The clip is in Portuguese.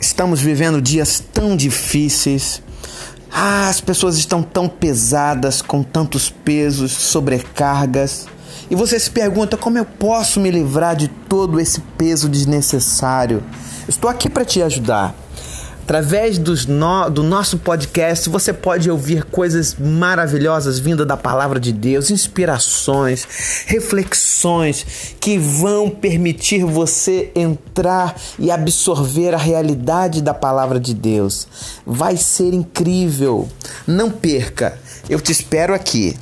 Estamos vivendo dias tão difíceis. Ah, as pessoas estão tão pesadas, com tantos pesos, sobrecargas. E você se pergunta como eu posso me livrar de todo esse peso desnecessário. Estou aqui para te ajudar. Através dos no, do nosso podcast, você pode ouvir coisas maravilhosas vindas da palavra de Deus, inspirações, reflexões que vão permitir você entrar e absorver a realidade da palavra de Deus. Vai ser incrível. Não perca. Eu te espero aqui.